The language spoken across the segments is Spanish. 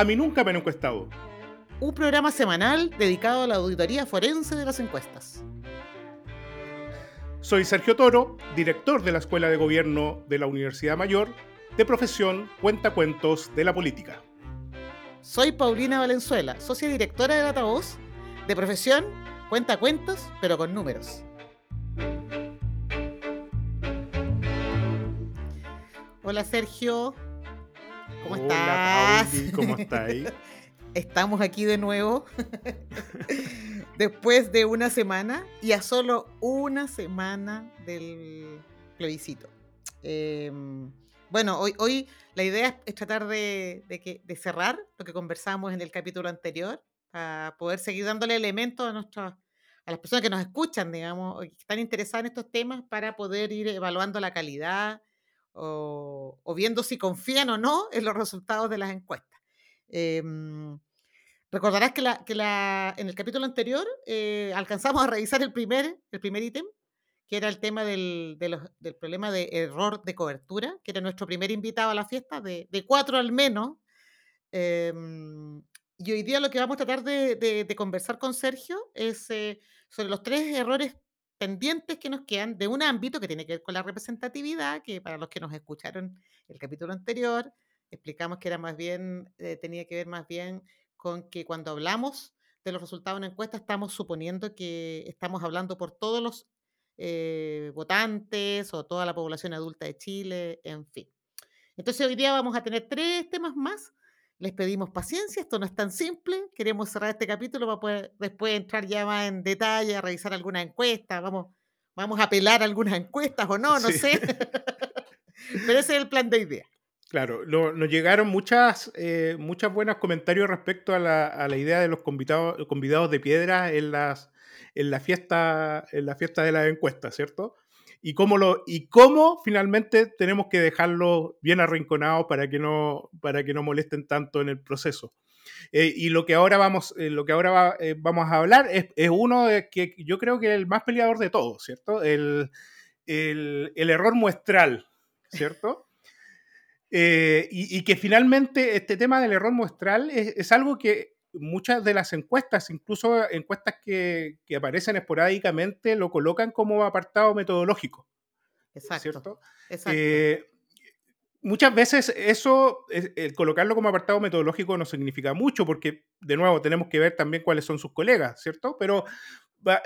A mí nunca me han encuestado. Un programa semanal dedicado a la auditoría forense de las encuestas. Soy Sergio Toro, director de la Escuela de Gobierno de la Universidad Mayor, de profesión Cuentacuentos de la Política. Soy Paulina Valenzuela, socia directora de Datavoz, de profesión Cuentacuentos, pero con números. Hola Sergio, ¿cómo Hola, estás? Pauli, ¿Cómo estáis? Estamos aquí de nuevo después de una semana y a solo una semana del plebiscito. Eh, bueno, hoy, hoy la idea es tratar de, de que, de cerrar lo que conversamos en el capítulo anterior para poder seguir dándole elementos a, nuestros, a las personas que nos escuchan, digamos, que están interesadas en estos temas para poder ir evaluando la calidad o, viendo si confían o no en los resultados de las encuestas. Eh, recordarás que, en el capítulo anterior eh, alcanzamos a revisar el primer, el primer ítem, que era el tema del, del problema de error de cobertura, que era nuestro primer invitado a la fiesta, de, de cuatro al menos. Eh, y hoy día lo que vamos a tratar de conversar con Sergio es eh, sobre los tres errores pendientes que nos quedan de un ámbito que tiene que ver con la representatividad, que para los que nos escucharon el capítulo anterior, explicamos que era más bien, eh, tenía que ver más bien con que cuando hablamos de los resultados de una encuesta estamos suponiendo que estamos hablando por todos los eh, votantes o toda la población adulta de Chile, en fin. Entonces hoy día vamos a tener tres temas más. Les pedimos paciencia, esto no es tan simple. Queremos cerrar este capítulo para poder después entrar ya más en detalle, a revisar algunas encuestas. Vamos, vamos a apelar algunas encuestas o no, no Sí. sé. Pero ese es el plan de idea. Claro, lo- nos llegaron muchas, eh, muchas buenos comentarios respecto a la, a la idea de los convidados, convidados de piedra en, las, en, la fiesta, en la fiesta de las encuestas, ¿cierto? Y cómo, lo, y cómo finalmente tenemos que dejarlos bien arrinconados para que no, para que no molesten tanto en el proceso. Eh, y lo que ahora vamos, eh, lo que ahora va- eh, vamos a hablar es, es uno de que yo creo que es el más peleador de todos, ¿cierto? El, el- el error muestral, ¿cierto? Y, y que finalmente este tema del error muestral es, es algo que muchas de las encuestas, incluso encuestas que, que aparecen esporádicamente, lo colocan como apartado metodológico, Exacto. ¿cierto? exacto. Eh, muchas veces eso, es- el colocarlo como apartado metodológico no significa mucho, porque de nuevo tenemos que ver también cuáles son sus colegas, ¿cierto? Pero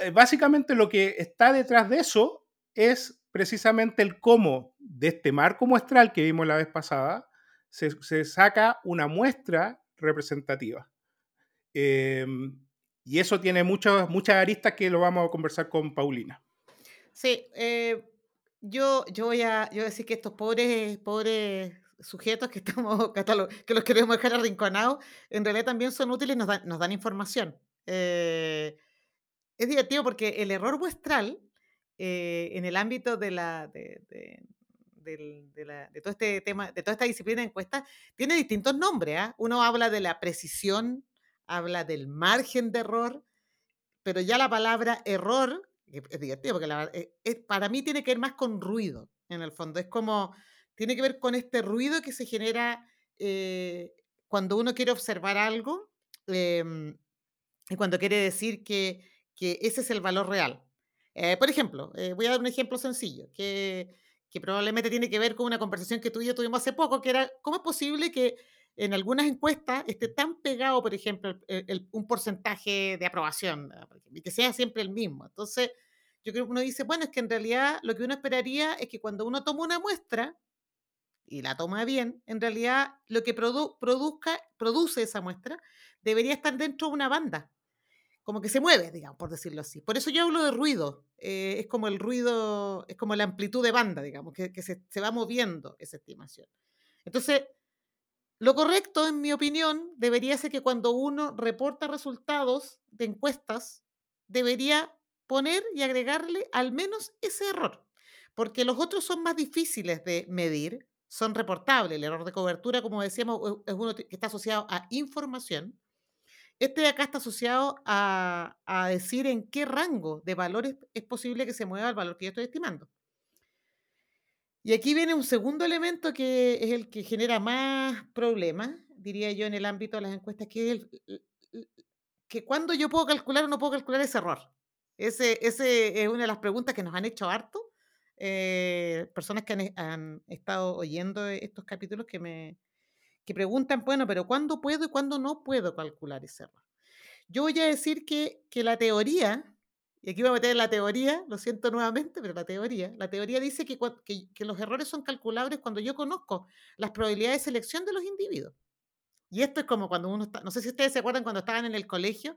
eh, básicamente lo que está detrás de eso es precisamente el cómo de este marco muestral que vimos la vez pasada se, se saca una muestra representativa. Eh, y eso tiene muchas, muchas aristas que lo vamos a conversar con Paulina. Sí, eh, yo, yo, voy a, yo decir que estos pobres, pobres sujetos que, estamos que los queremos dejar arrinconados, en realidad también son útiles nos dan, nos dan información. Eh, es divertido porque el error muestral eh, en el ámbito de la, de, de la- de todo este tema, de toda esta disciplina de encuestas, tiene distintos nombres. ¿ah? Uno habla de la precisión, habla del margen de error, pero ya la palabra error es divertido porque eh, para mí tiene que ver más con ruido, en el fondo. Es como, tiene que ver con este ruido que se genera eh, cuando uno quiere observar algo em, y cuando quiere decir que, ese es el valor real. Eh, por ejemplo, voy a dar un ejemplo sencillo, que, que probablemente tiene que ver con una conversación que tú y yo tuvimos hace poco, que era, ¿cómo es posible que en algunas encuestas esté tan pegado, por ejemplo, un porcentaje de aprobación, y que sea siempre el mismo? Entonces, yo creo que uno dice, bueno, es que en realidad lo que uno esperaría es que cuando uno toma una muestra y la toma bien, en realidad lo que produ- produzca, produce esa muestra debería estar dentro de una banda como que se mueve, digamos, por decirlo así. Por eso yo hablo de ruido. eh, es como el ruido, es como la amplitud de banda, digamos, que, se va moviendo esa estimación. Entonces, lo correcto, en mi opinión, debería ser que cuando uno reporta resultados de encuestas, debería poner y agregarle al menos ese error, porque los otros son más difíciles de medir, son reportables. El error de cobertura, como decíamos, es- uno que está asociado a información. Este de acá está asociado a, a decir en qué rango de valores es posible que se mueva el valor que yo estoy estimando. Y aquí viene un segundo elemento que es el que genera más problemas diría yo, en el ámbito de las encuestas, que es que cuando yo puedo calcular o no puedo calcular ese error. Ese, ese es una de las preguntas que nos han hecho harto. Eh, personas que han, han, estado oyendo estos capítulos que me que preguntan, bueno, pero ¿cuándo puedo y cuándo no puedo calcular ese error? Yo voy a decir que, que la teoría, y aquí voy a meter la teoría, lo siento nuevamente, pero la teoría, la teoría dice que, que, que los errores son calculables cuando yo conozco las probabilidades de selección de los individuos. Y esto es como cuando uno está, no sé si ustedes se acuerdan cuando estaban en el colegio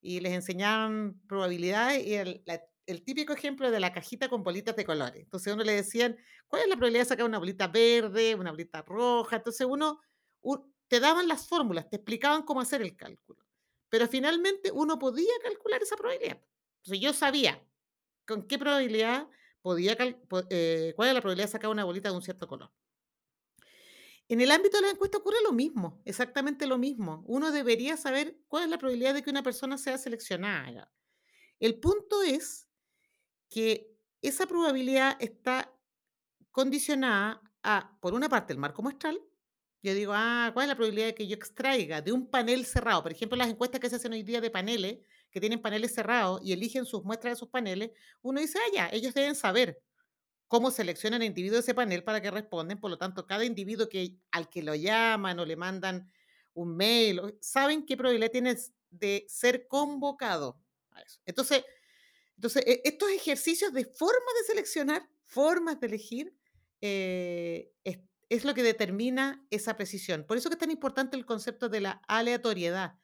y les enseñaban probabilidades y el, la, el típico ejemplo de la cajita con bolitas de colores. Entonces uno le decían, ¿cuál es la probabilidad de sacar una bolita verde, una bolita roja? Entonces uno, te daban las fórmulas, te explicaban cómo hacer el cálculo. Pero finalmente uno podía calcular esa probabilidad. Entonces yo sabía con qué probabilidad podía, eh, cuál es la probabilidad de sacar una bolita de un cierto color. En el ámbito de la encuesta ocurre lo mismo, exactamente lo mismo. Uno debería saber cuál es la probabilidad de que una persona sea seleccionada. El punto es que esa probabilidad está condicionada a, por una parte, el marco muestral. Yo digo, ah, ¿cuál es la probabilidad de que yo extraiga de un panel cerrado? Por ejemplo, las encuestas que se hacen hoy día de paneles, que tienen paneles cerrados y eligen sus muestras de sus paneles, uno dice, ah, ya, ellos deben saber cómo seleccionan individuos de ese panel para que responden. Por lo tanto, cada individuo que, al que lo llaman o le mandan un mail, saben qué probabilidad tiene de ser convocado. Entonces, entonces, e, estos ejercicios de formas de seleccionar, formas de elegir, eh, es, es, lo que determina esa precisión. Por eso que es tan importante el concepto de la aleatoriedad.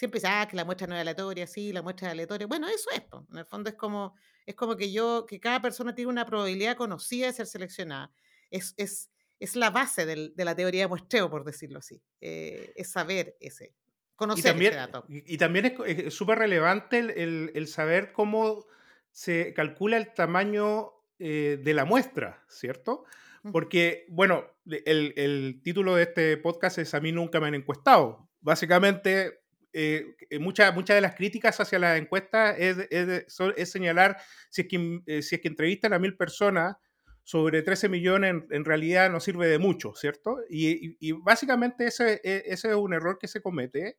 Siempre dice, ah, que la muestra no es aleatoria, sí, la muestra es aleatoria. Bueno, eso es, pues. en el fondo es como, es como que yo, que cada persona tiene una probabilidad conocida de ser seleccionada. Es, es, es la base del, de la teoría de muestreo, por decirlo así. Eh, es saber ese, y también, Y, también es súper relevante el, el, saber cómo se calcula el tamaño eh, de la muestra, ¿cierto? Porque, bueno, el, el, título de este podcast es A mí nunca me han encuestado. Básicamente, eh, eh muchas mucha de las críticas hacia las encuestas es, es, señalar si es, que, eh, si es que entrevistan a mil personas sobre 13 millones en, realidad no sirve de mucho, ¿cierto? Y, básicamente ese, e, ese, es un error que se comete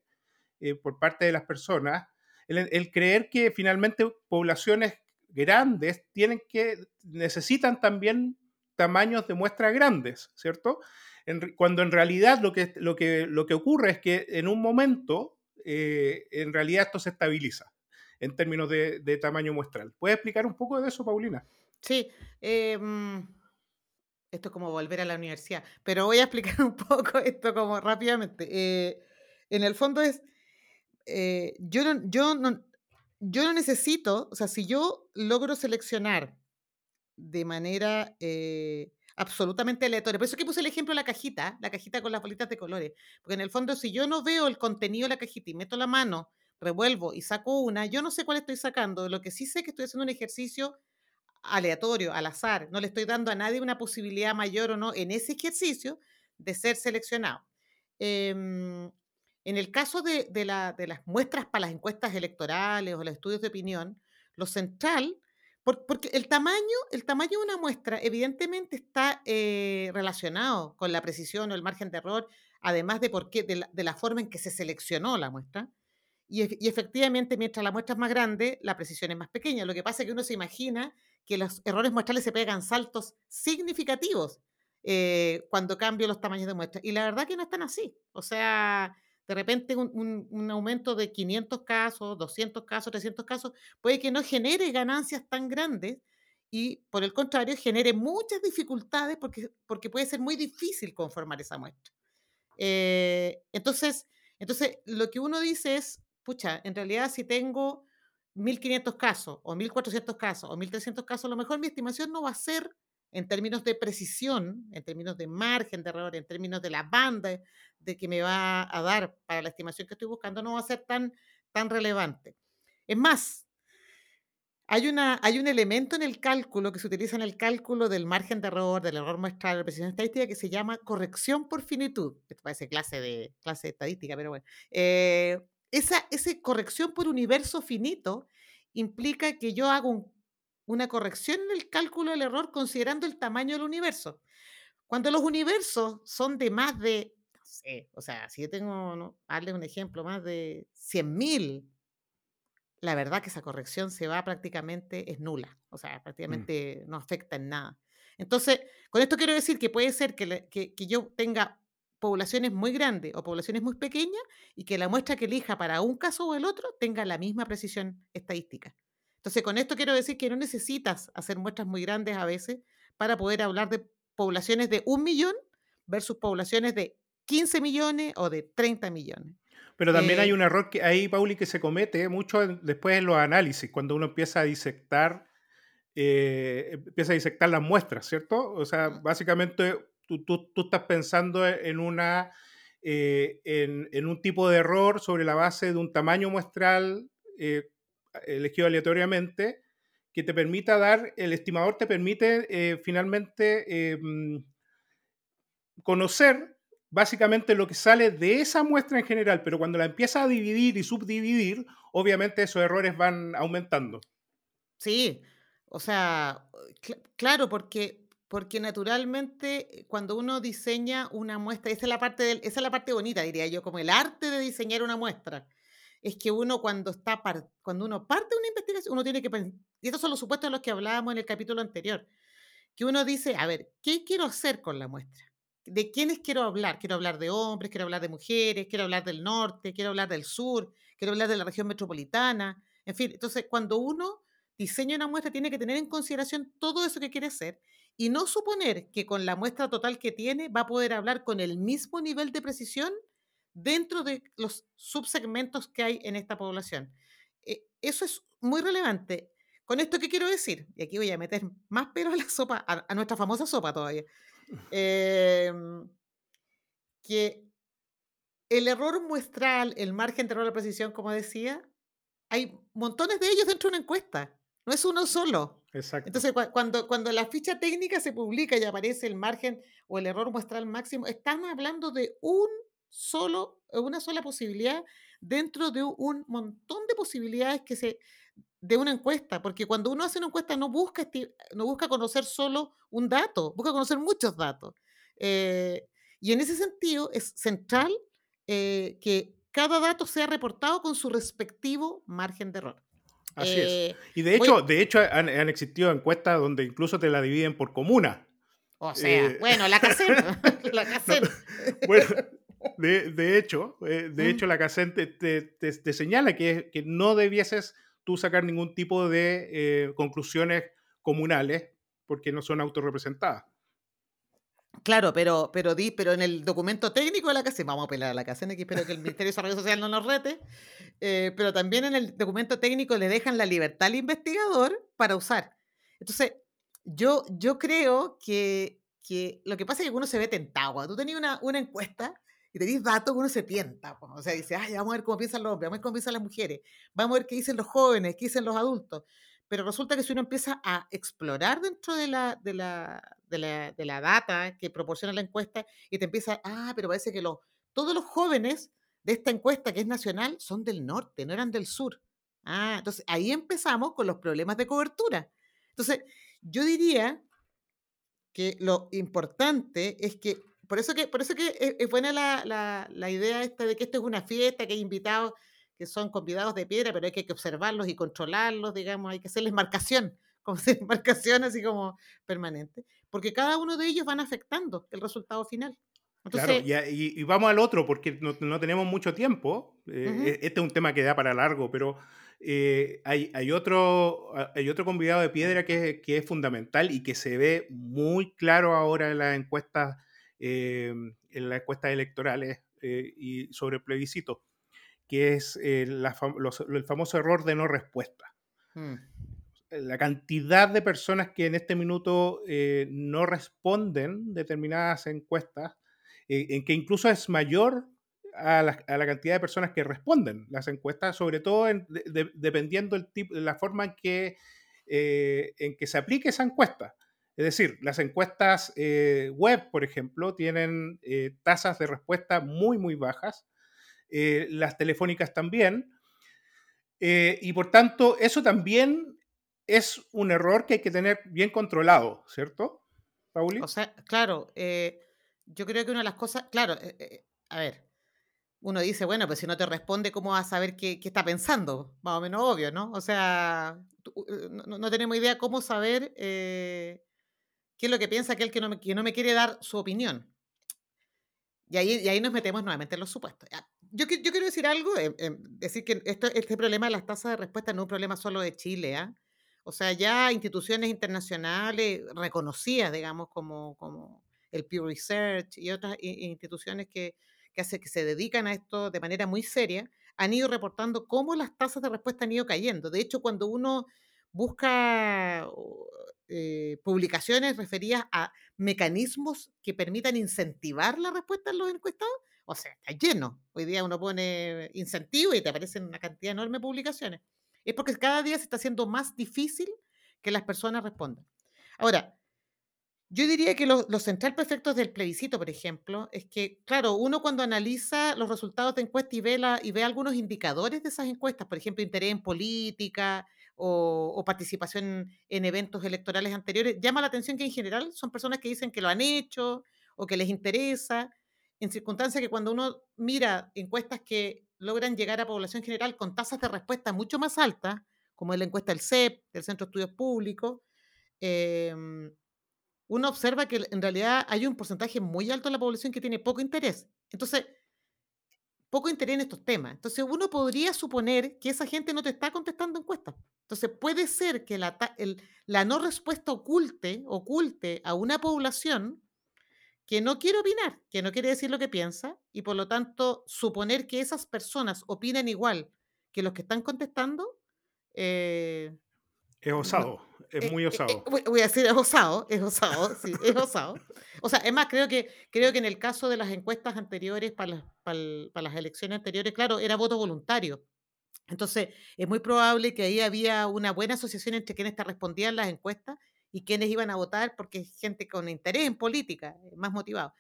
eh, por parte de las personas, el, creer que finalmente poblaciones grandes tienen que, necesitan también tamaños de muestra grandes, ¿cierto? Cuando en realidad lo que, lo, que, lo que ocurre es que en un momento, eh, en realidad esto se estabiliza en términos de, tamaño muestral. ¿Puedes explicar un poco de eso, Paulina? Sí. Eh, esto es como volver a la universidad, pero voy a explicar un poco esto como rápidamente. Eh, en el fondo es, eh, yo, no, yo, no, yo no necesito, o sea, si yo logro seleccionar de manera absolutamente aleatoria, por eso que puse el ejemplo de la cajita, la cajita con las bolitas de colores, porque en el fondo si yo no veo el contenido de la cajita y meto la mano, revuelvo y saco una, yo no sé cuál estoy sacando, lo que sí sé es que estoy haciendo un ejercicio aleatorio, al azar, no le estoy dando a nadie una posibilidad mayor o no en ese ejercicio de ser seleccionado. Eh, en el caso de, de, la, de, las muestras para las encuestas electorales o los estudios de opinión, lo central, porque el tamaño, el tamaño de una muestra evidentemente está eh, relacionado con la precisión o el margen de error, además de, por qué, de, la, forma en que se seleccionó la muestra. Y, y, efectivamente, mientras la muestra es más grande, la precisión es más pequeña. Lo que pasa es que uno se imagina que los errores muestrales se pegan saltos significativos eh, cuando cambio los tamaños de muestra. Y la verdad que no están así. O sea, de repente un, un, aumento de 500 casos, 200 casos, 300 casos, puede que no genere ganancias tan grandes y por el contrario genere muchas dificultades porque, porque puede ser muy difícil conformar esa muestra. Eh, entonces, entonces, lo que uno dice es, pucha, en realidad si tengo 1.500 casos o 1.400 casos o 1.300 casos, a lo mejor mi estimación no va a ser en términos de precisión, en términos de margen de error, en términos de la banda de que me va a dar para la estimación que estoy buscando, no va a ser tan, tan relevante. Es más, hay, una, hay un elemento en el cálculo que se utiliza en el cálculo del margen de error, del error muestral, de la precisión estadística, que se llama corrección por finitud. Esto parece clase de, clase estadística, pero bueno. Eh, esa, esa corrección por universo finito implica que yo hago un una corrección en el cálculo del error considerando el tamaño del universo. Cuando los universos son de más de sé, o sea, si yo tengo, no, darle un ejemplo, más de 100.000, la verdad que esa corrección se va prácticamente, es nula, o sea, Mm. prácticamente no afecta en nada. Entonces, con esto quiero decir que puede ser que, le- que- que yo tenga poblaciones muy grandes o poblaciones muy pequeñas y que la muestra que elija para un caso o el otro tenga la misma precisión estadística. Entonces, con esto quiero decir que no necesitas hacer muestras muy grandes a veces para poder hablar de poblaciones de un millón versus poblaciones de 15 millones o de 30 millones. Pero también hay Eh, un error que ahí, Pauli, que se comete mucho después en los análisis, cuando uno empieza a disectar, eh, empieza a disectar las muestras, ¿cierto? O sea, básicamente tú, tú- tú estás pensando en una eh, en, en un tipo de error sobre la base de un tamaño muestral elegido aleatoriamente que te permita dar, el estimador te permite eh, finalmente eh, mm, conocer básicamente lo que sale de esa muestra en general, pero cuando la empieza a dividir y subdividir, obviamente esos errores van aumentando. sí, o sea, cl- claro, porque, porque naturalmente eh, cuando uno diseña una muestra, esa es, la parte del- esa es la parte bonita, diría yo, como el arte de diseñar una muestra. Es que uno cuando está cuando uno parte una investigación, uno tiene que pensar, y estos son los supuestos de los que hablábamos en el capítulo anterior, que uno dice, a ver, ¿qué quiero hacer con la muestra? ¿De quiénes quiero hablar? Quiero hablar de hombres, quiero hablar de mujeres, quiero hablar del norte, quiero hablar del sur, quiero hablar de la región metropolitana, en fin. Entonces, cuando uno diseña una muestra, tiene que tener en consideración todo eso que quiere hacer y no suponer que con la muestra total que tiene va a poder hablar con el mismo nivel de precisión dentro de los subsegmentos que hay en esta población. Eh, eso es muy relevante. ¿Con esto qué quiero decir? Y aquí voy a meter más pelo a la sopa, a, a nuestra famosa sopa todavía. Em, que el error muestral, el margen de error de precisión, como decía, hay montones de ellos dentro de una encuesta. No es uno solo. Exacto. Entonces, cua- cuando, cuando la ficha técnica se publica y aparece el margen o el error muestral máximo, estamos hablando de un solo, una sola posibilidad dentro de un montón de posibilidades que se, de una encuesta, porque cuando uno hace una encuesta no busca, no busca conocer solo un dato, busca conocer muchos datos. Eh, y en ese sentido es central eh, que cada dato sea reportado con su respectivo margen de error. Así es. Eh, Y de voy- hecho, de hecho han, han existido encuestas donde incluso te la dividen por comuna. o sea, eh, bueno, la CACEN, la CACEN. Bueno, de, de hecho, eh, de hecho la CACEN te, te- te- te señala que, que no debieses tú sacar ningún tipo de eh, conclusiones comunales porque no son autorrepresentadas. Claro, pero, pero, di, pero en el documento técnico de la CACEN, vamos a apelar a la CACEN aquí, espero que el Ministerio de Desarrollo Social no nos rete, eh, pero también en el documento técnico le dejan la libertad al investigador para usar. Entonces, yo, yo creo que, que lo que pasa es que uno se ve tentado. Tú tenías una, una encuesta y tenés datos, uno se tienta. O sea, dice, ay, vamos a ver cómo piensan los hombres, vamos a ver cómo piensan las mujeres, vamos a ver qué dicen los jóvenes, qué dicen los adultos. Pero resulta que si uno empieza a explorar dentro de la, de la, de la, de la data que proporciona la encuesta y te empieza, ah, pero parece que los, todos los jóvenes de esta encuesta que es nacional son del norte, no eran del sur. Ah, entonces ahí empezamos con los problemas de cobertura. Entonces, yo diría que lo importante es que, por eso que, por eso que es, es buena la, la- la idea esta de que esto es una fiesta, que hay invitados que son convidados de piedra, pero hay que, que observarlos y controlarlos, digamos, hay que hacerles marcación, como hacer marcación así como permanente, porque cada uno de ellos van afectando el resultado final. Claro, Entonces, y, a- y- y vamos al otro, porque no, no tenemos mucho tiempo. eh, e- Este es un tema que da para largo, pero eh, hay, hay otro, hay otro convidado de piedra que, que es fundamental y que se ve muy claro ahora en las encuestas, eh, en las encuestas electorales eh, y sobre el plebiscito, que es eh, la fam- los- el famoso error de no respuesta mm, la cantidad de personas que en este minuto no responden determinadas encuestas, en que incluso es mayor a la, a la cantidad de personas que responden las encuestas, sobre todo en- de- de- dependiendo el tipo, la forma en que, en que se aplique esa encuesta. Es decir, las encuestas eh, web, por ejemplo, tienen eh, tasas de respuesta muy, muy bajas. eh, las telefónicas también. Y por tanto, eso también es un error que hay que tener bien controlado, ¿cierto, Pauli? o sea, claro, yo creo que una de las cosas, claro, a ver, uno dice, bueno, pues si no te responde, ¿cómo vas a saber qué, qué está pensando? Más o menos obvio, ¿no? O sea, no, no, tenemos idea cómo saber qué es lo que piensa aquel que no, me, quiere dar su opinión. Y ahí, y ahí nos metemos nuevamente en los supuestos. Yo, quiero decir algo, eh, decir que este problema de las tasas de respuesta no es un problema solo de Chile, ¿ah? O sea, ya instituciones internacionales reconocidas, digamos, como, el Pew Research y otras instituciones que se dedican a esto de manera muy seria, han ido reportando cómo las tasas de respuesta han ido cayendo. De hecho, cuando uno busca eh, publicaciones referidas a mecanismos que permitan incentivar la respuesta en los encuestados, o sea, está lleno. Hoy día uno pone incentivo y te aparecen una cantidad enorme de publicaciones es porque cada día se está haciendo más difícil que las personas respondan. Ahora, yo diría que lo, central perfecto del plebiscito, por ejemplo, es que, claro, uno cuando analiza los resultados de encuestas y ve, y ve algunos indicadores de esas encuestas, por ejemplo, interés en política o, participación en eventos electorales anteriores, llama la atención que en general son personas que dicen que lo han hecho o que les interesa, en circunstancias que cuando uno mira encuestas que logran llegar a población general con tasas de respuesta mucho más altas, como es la encuesta del CEP, del Centro de Estudios Públicos, em, uno observa que en realidad hay un porcentaje muy alto de la población que tiene poco interés. Entonces, poco interés en estos temas. Entonces, uno podría suponer que esa gente no te está contestando encuestas. Entonces, puede ser que la, no respuesta oculte, oculte a una población que no quiere opinar, que no quiere decir lo que piensa, y por lo tanto suponer que esas personas opinan igual que los que están contestando. Eh, es osado, es eh, muy eh, osado. voy a decir, es osado, es osado, sí, es osado. O sea, es más, creo que, creo que en el caso de las encuestas anteriores, para las, para, para las elecciones anteriores, claro, era voto voluntario. Entonces, es muy probable que ahí había una buena asociación entre quienes te respondían las encuestas y quiénes iban a votar porque es gente con interés en política, eh, más motivado.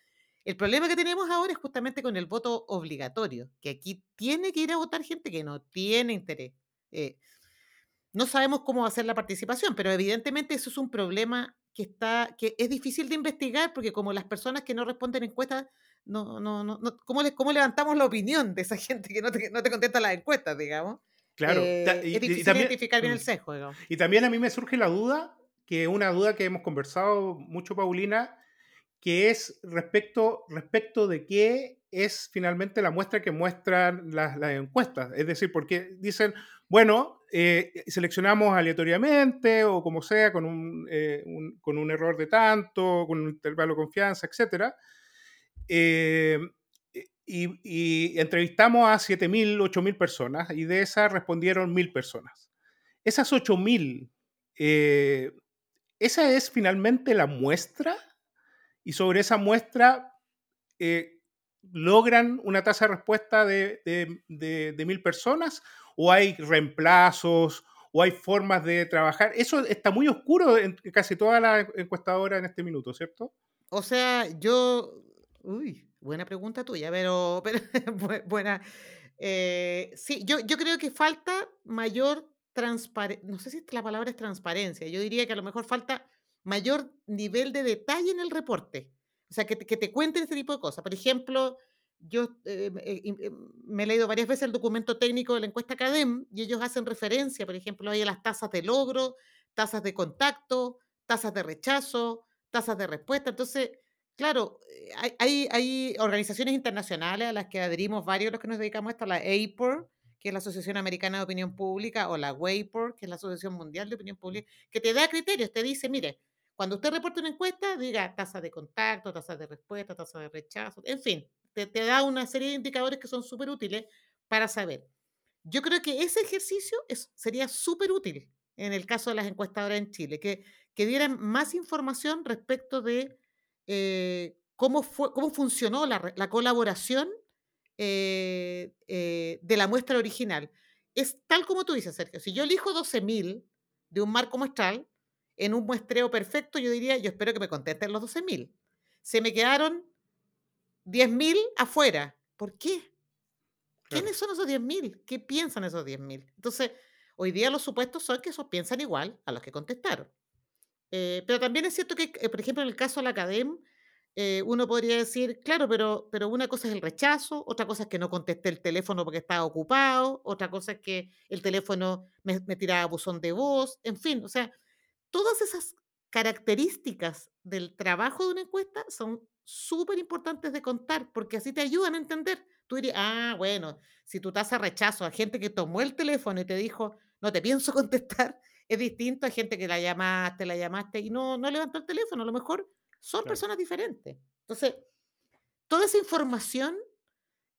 El problema que tenemos ahora es justamente con el voto obligatorio, que aquí tiene que ir a votar gente que no tiene interés. Eh, no sabemos cómo va a ser la participación, pero evidentemente eso es un problema que, está, que es difícil de investigar porque como las personas que no responden encuestas, no, no, no, ¿cómo, ¿cómo levantamos la opinión de esa gente que no te, no te contesta las encuestas, digamos? Claro, eh, y, es difícil también, identificar bien el mm, sesgo. Digamos. Y también a mí me surge la duda que una duda que hemos conversado mucho, Paulina, que es respecto, respecto de qué es finalmente la muestra que muestran las, las encuestas. Es decir, porque dicen, bueno, eh, seleccionamos aleatoriamente o como sea, con un, eh, un, con un, error de tanto, con un intervalo de confianza, etc. Eh, y, entrevistamos a 7.000, 8.000 personas y de esas respondieron 1.000 personas. Esas 8.000 eh, esa es finalmente la muestra y sobre esa muestra eh, logran una tasa de respuesta de, de, de, mil personas o hay reemplazos o hay formas de trabajar. Eso está muy oscuro en casi toda la encuestadora en este minuto, ¿cierto? O sea, yo... Uy, buena pregunta tuya, pero, pero buena. Eh, sí, yo, yo creo que falta mayor transparencia, no sé si la palabra es transparencia, yo diría que a lo mejor falta mayor nivel de detalle en el reporte. O sea, que te, que te cuenten este tipo de cosas. Por ejemplo, yo eh, eh, eh, me he leído varias veces el documento técnico de la encuesta CADEM y ellos hacen referencia, por ejemplo, a las tasas de logro, tasas de contacto, tasas de rechazo, tasas de respuesta. Entonces, claro, hay, hay, hay organizaciones internacionales a las que adherimos varios de los que nos dedicamos a esto, la APOR, que es la Asociación Americana de Opinión Pública, o la WAPOR, que es la Asociación Mundial de Opinión Pública, que te da criterios, te dice, mire, cuando usted reporta una encuesta, diga tasa de contacto, tasa de respuesta, tasa de rechazo, en fin, te, te da una serie de indicadores que son súper útiles para saber. Yo creo que ese ejercicio es, sería súper útil en el caso de las encuestadoras en Chile, que, que dieran más información respecto de eh, cómo, fue, cómo funcionó la, la colaboración eh, eh, de la muestra original. Es tal como tú dices, Sergio. Si yo elijo 12.000 de un marco muestral, en un muestreo perfecto, yo diría, yo espero que me contesten los 12.000. Se me quedaron 10.000 afuera. ¿Por qué? ¿Quiénes son esos 10.000? ¿Qué piensan esos 10.000? Entonces, hoy día los supuestos son que esos piensan igual a los que contestaron. Eh, pero también es cierto que, por ejemplo, en el caso de la Academ, eh, uno podría decir, claro, pero, pero una cosa es el rechazo, otra cosa es que no contesté el teléfono porque estaba ocupado, otra cosa es que el teléfono me, me tiraba buzón de voz, en fin, o sea, todas esas características del trabajo de una encuesta son súper importantes de contar, porque así te ayudan a entender. Tú dirías, ah, bueno, si tu tasa rechazo a gente que tomó el teléfono y te dijo, no te pienso contestar, es distinto a gente que la llamaste, la llamaste y no, no levantó el teléfono. A lo mejor son Claro, personas diferentes. Entonces, toda esa información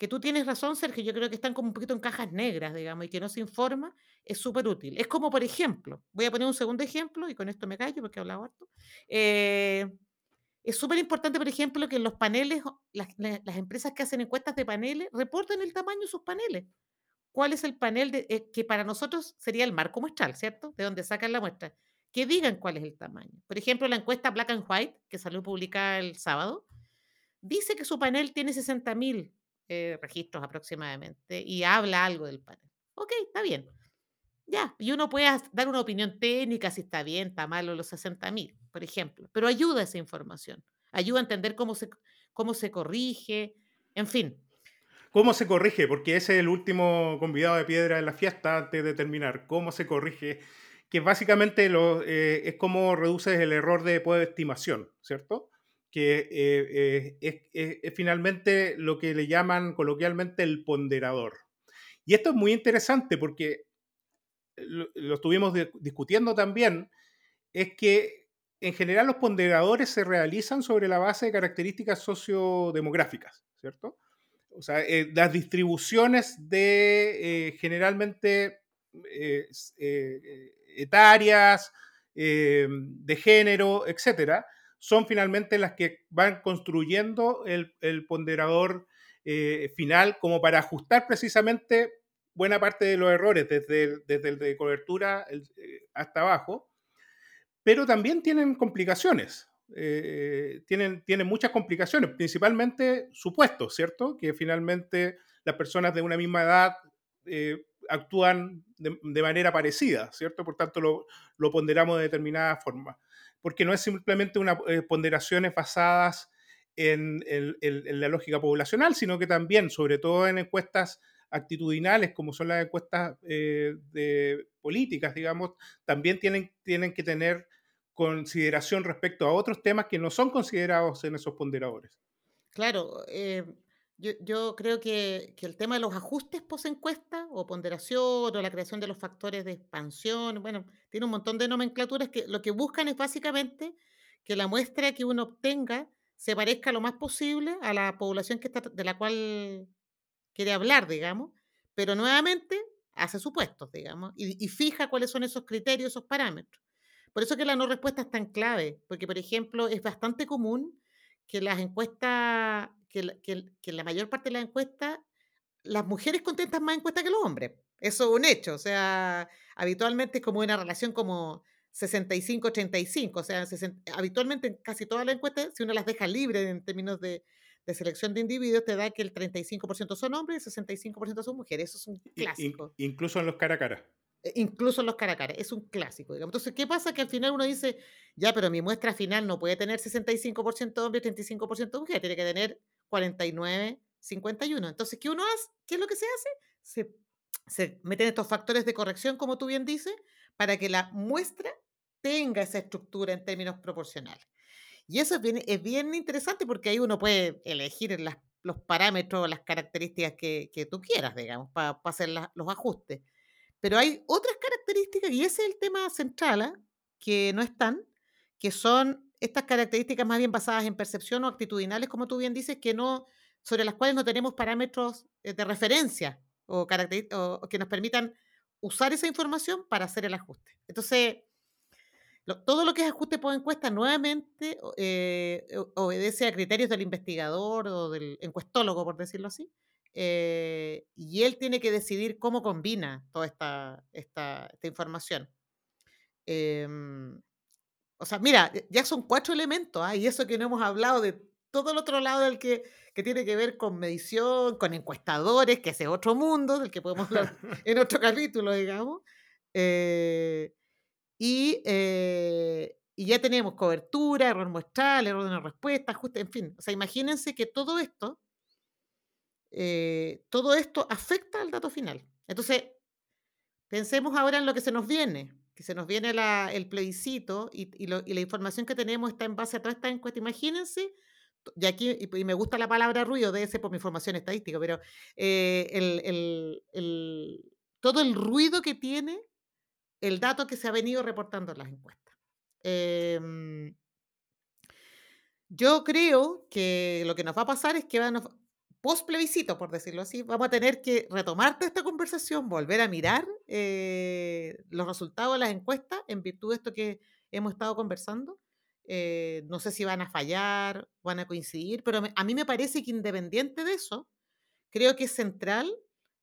que tú tienes razón, Sergio, yo creo que están como un poquito en cajas negras, digamos, y que no se informa, es súper útil. Es como, por ejemplo, voy a poner un segundo ejemplo y con esto me callo porque he hablado harto. Eh, es súper importante, por ejemplo, que los paneles, las, la- las empresas que hacen encuestas de paneles reporten el tamaño de sus paneles. ¿Cuál es el panel de, eh, que para nosotros sería el marco muestral, ¿cierto? De donde sacan la muestra. Que digan cuál es el tamaño. Por ejemplo, la encuesta Black and White, que salió publicada el sábado, dice que su panel tiene 60.000 eh, registros aproximadamente y habla algo del panel. Ok, está bien. Ya, y uno puede dar una opinión técnica si está bien, está malo los 60.000, por ejemplo, pero ayuda esa información, ayuda a entender cómo se, cómo se corrige, en fin. ¿Cómo se corrige? Porque ese es el último convidado de piedra en la fiesta antes de terminar. ¿Cómo se corrige? Que básicamente lo, eh, es como reduces el error de poder de estimación, ¿cierto? Que eh, eh, es, finalmente lo que le llaman coloquialmente el ponderador. Y esto es muy interesante porque lo, estuvimos discutiendo también, es que en general los ponderadores se realizan sobre la base de características sociodemográficas, ¿cierto? O sea, eh, las distribuciones de generalmente eh, etarias, de género, etcétera, son finalmente las que van construyendo el, ponderador eh, final como para ajustar precisamente buena parte de los errores desde el, desde el de cobertura eh, hasta abajo pero también tienen complicaciones. eh, tienen, tienen muchas complicaciones, principalmente supuestos, ¿cierto? Que finalmente las personas de una misma edad actúan de, de manera parecida, ¿cierto? Por tanto, lo, lo ponderamos de determinada forma. Porque no es simplemente una eh, ponderaciones basadas en, la lógica poblacional, sino que también, sobre todo en encuestas actitudinales, como son las encuestas eh, políticas, digamos, también tienen, tienen que tener consideración respecto a otros temas que no son considerados en esos ponderadores. Claro, eh, yo, yo creo que, que el tema de los ajustes post-encuesta o ponderación o la creación de los factores de expansión, bueno, tiene un montón de nomenclaturas que lo que buscan es básicamente que la muestra que uno obtenga se parezca lo más posible a la población que está, de la cual quiere hablar, digamos, pero nuevamente hace supuestos, digamos, y, y fija cuáles son esos criterios, esos parámetros. Por eso que la no respuesta es tan clave, porque, por ejemplo, es bastante común que las encuestas, que, la- que que la mayor parte de las encuestas, las mujeres contestan más encuestas que los hombres. Eso es un hecho. O sea, habitualmente es como una relación como 65-35. O sea, sesen- habitualmente en casi todas las encuestas, si uno las deja libres en términos de, de selección de individuos, te da que el 35% son hombres y el 65% son mujeres. Eso es un in- clásico. incluso en los cara a cara. Eh, incluso los cara a cara, es un clásico, digamos. Entonces, ¿qué pasa? Que al final uno dice, ya, pero mi muestra final no puede tener 65% hombre y 35% mujer, tiene que tener 49, 51. Entonces, ¿qué uno hace? ¿Qué es lo que se hace? Se, meten estos factores de corrección, como tú bien dices, para que la muestra tenga esa estructura en términos proporcionales. Y eso es bien, es bien interesante porque ahí uno puede elegir las- los parámetros, las características que, que tú quieras, digamos, para hacer la- los ajustes. Pero hay otras características, y ese es el tema central, ¿ah? que no están, que son estas características más bien basadas en percepción o actitudinales, como tú bien dices, que no, sobre las cuales no tenemos parámetros eh, de referencia o, que nos permitan usar esa información para hacer el ajuste. Entonces, todo lo que es ajuste por encuesta nuevamente eh, obedece a criterios del investigador o del encuestólogo, por decirlo así. Eh, y él tiene que decidir cómo combina toda esta, esta, esta información. Em, o sea, mira, eh, ya son cuatro elementos, ¿ah? y eso que no hemos hablado de todo el otro lado del que, que tiene que ver con medición, con encuestadores, que ese es otro mundo, del que podemos hablar en otro capítulo, digamos. Eh, y, eh, y ya tenemos cobertura, error muestral, error de una respuesta, ajuste, en fin. O sea, imagínense que todo esto, eh, todo esto afecta al dato final. Entonces, pensemos ahora en lo que se nos viene, que se nos viene el plebiscito y, y, la información que tenemos está en base a toda esta encuesta. Imagínense, y aquí y, me gusta la palabra ruido, debe ser por mi formación estadística, pero eh, el, el, todo el ruido que tiene el dato que se ha venido reportando en las encuestas. Em, yo creo que lo que nos va a pasar es que van a, post plebiscito, por decirlo así, vamos a tener que retomar esta conversación, volver a mirar eh, los resultados de las encuestas en virtud de esto que hemos estado conversando. Eh, no sé si van a fallar, van a coincidir, pero a mí me parece que independiente de eso, creo que es central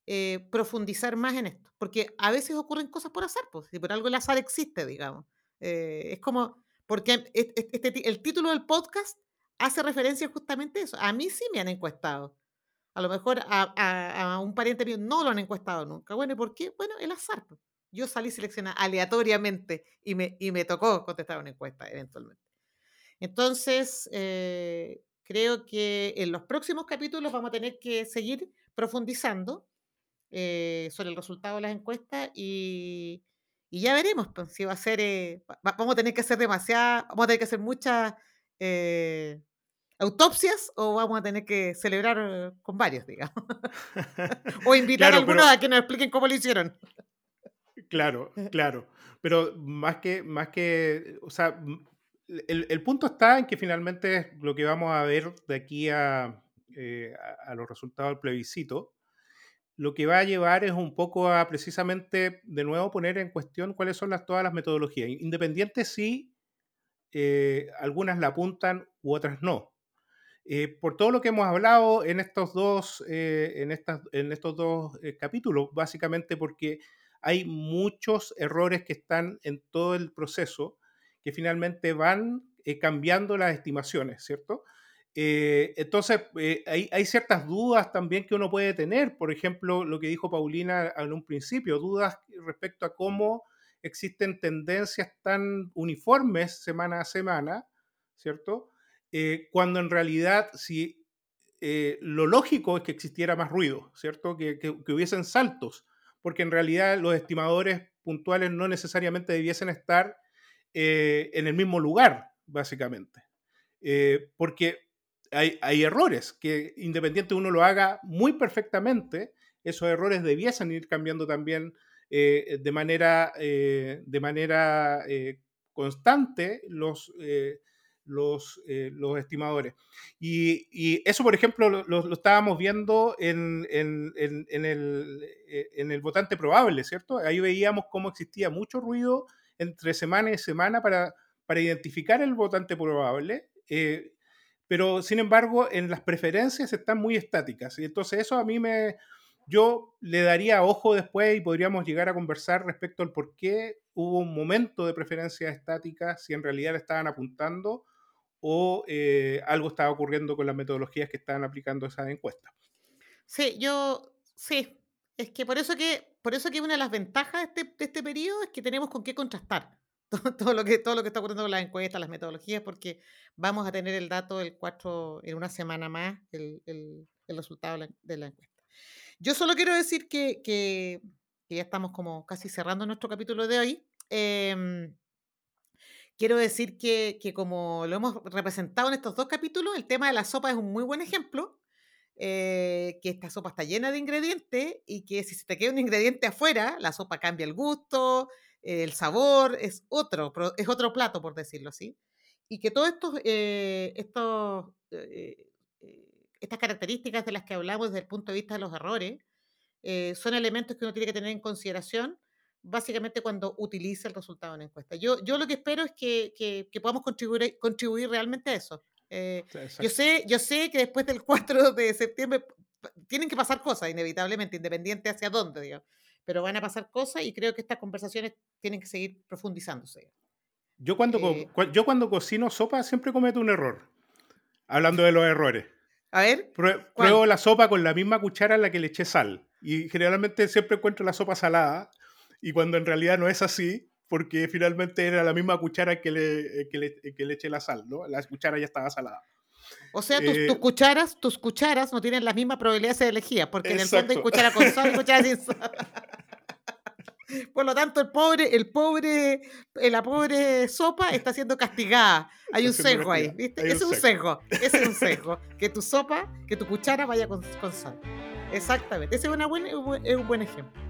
eh, profundizar más en esto, porque a veces ocurren cosas por azar, pues, y por algo el azar existe, digamos. Es como, porque este, el título del podcast hace referencia justamente a eso. A mí sí me han encuestado. A lo mejor a, un pariente mío no lo han encuestado nunca. Bueno, ¿y por qué? Bueno, el azar. Yo salí seleccionada aleatoriamente y me, y me tocó contestar una encuesta eventualmente. Entonces, eh, creo que en los próximos capítulos vamos a tener que seguir profundizando eh, sobre el resultado de las encuestas y, y ya veremos pues, si va a ser, eh, vamos a tener que hacer demasiadas, vamos a tener que hacer muchas autopsias o vamos a tener que celebrar con varios, digamos. o invitar a algunos a que nos expliquen cómo lo hicieron. Claro, claro. Pero más que, más que, o sea, el, el punto está en que finalmente lo que vamos a ver de aquí a, a los resultados del plebiscito lo que va a llevar es un poco a precisamente, de nuevo, poner en cuestión cuáles son las, todas las metodologías, independientes si eh, algunas la apuntan u otras no. Eh, por todo lo que hemos hablado en estos dos, eh, en estas, en estos dos capítulos, básicamente porque hay muchos errores que están en todo el proceso que finalmente van cambiando las estimaciones, ¿cierto? Eh, entonces, eh, hay, ciertas dudas también que uno puede tener. Por ejemplo, lo que dijo Paulina en un principio, dudas respecto a cómo existen tendencias tan uniformes semana a semana, ¿cierto? Eh, cuando en realidad, si lo lógico es que existiera más ruido, ¿cierto? Que, hubiesen saltos, porque en realidad los estimadores puntuales no necesariamente debiesen estar en el mismo lugar, básicamente. porque hay, errores que independiente uno lo haga muy perfectamente, esos errores debiesen ir cambiando también eh, de manera, eh, de manera eh, constante los, los, los, estimadores. Y, eso, por ejemplo, lo, estábamos viendo en, en, el, votante probable, ¿cierto? Ahí veíamos cómo existía mucho ruido entre semana y semana para, identificar el votante probable pero sin embargo en las preferencias están muy estáticas. Y entonces eso a mí me, yo le daría ojo después y podríamos llegar a conversar respecto al por qué hubo un momento de preferencias estáticas, si en realidad estaban apuntando o eh, algo estaba ocurriendo con las metodologías que estaban aplicando esa encuesta. Sí, yo sí. Es que por eso que, por eso que una de las ventajas de este, de este periodo es que tenemos con qué contrastar. todo, lo que, todo lo que está ocurriendo con las encuestas, las metodologías, porque vamos a tener el dato el 4, en una semana más, el, el, el resultado de la, encuesta. Yo solo quiero decir que, que, ya estamos como casi cerrando nuestro capítulo de hoy. Em, quiero decir que, que, como lo hemos representado en estos dos capítulos, el tema de la sopa es un muy buen ejemplo. Eh, que esta sopa está llena de ingredientes y que si se te queda un ingrediente afuera, la sopa cambia el gusto, el sabor es otro, es otro plato, por decirlo así. Y que todas eh, estos, eh, eh, estas características de las que hablamos desde el punto de vista de los errores son elementos que uno tiene que tener en consideración básicamente cuando utiliza el resultado de una encuesta. Yo, yo lo que espero es que, que, podamos contribuir, contribuir realmente a eso. yo, sé, yo sé que después del 4 de septiembre tienen que pasar cosas, inevitablemente, independiente hacia dónde, digamos pero van a pasar cosas y creo que estas conversaciones tienen que seguir profundizándose. Yo cuando, eh, yo cuando cocino sopa siempre cometo un error, hablando de los errores. A ver. pruebo la sopa con la misma cuchara en la que le eché sal. Y generalmente siempre encuentro la sopa salada. Y cuando en realidad no es así, porque finalmente era la misma cuchara que le, que le, que le eché la sal, ¿no? La cuchara ya estaba salada. O sea, tus, Eh, tus cucharas, tus cucharas no tienen las mismas probabilidades de elegir, porque en el fondo hay Exacto. cuchara con sal y cuchara sin sal. Por lo tanto, el pobre, el pobre, eh, la pobre sopa está siendo castigada. Hay un sesgo ahí. ¿viste? Ese es un sesgo. Ese es un sesgo. Que tu sopa, que tu cuchara vaya con, con sal. Exactamente. Ese es, una buena- es un buen ejemplo.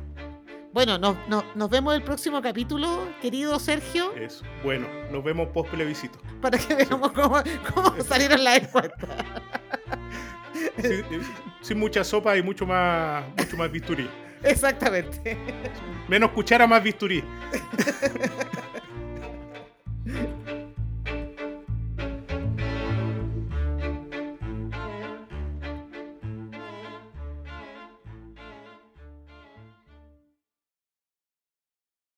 Bueno, nos, nos, nos vemos el próximo capítulo, querido Sergio, Es bueno, nos vemos post plebiscito. para que veamos cómo, cómo salieron las encuestas. Sin, sin mucha sopa y mucho más, mucho más bisturí. Exactamente. Menos cuchara, más bisturí.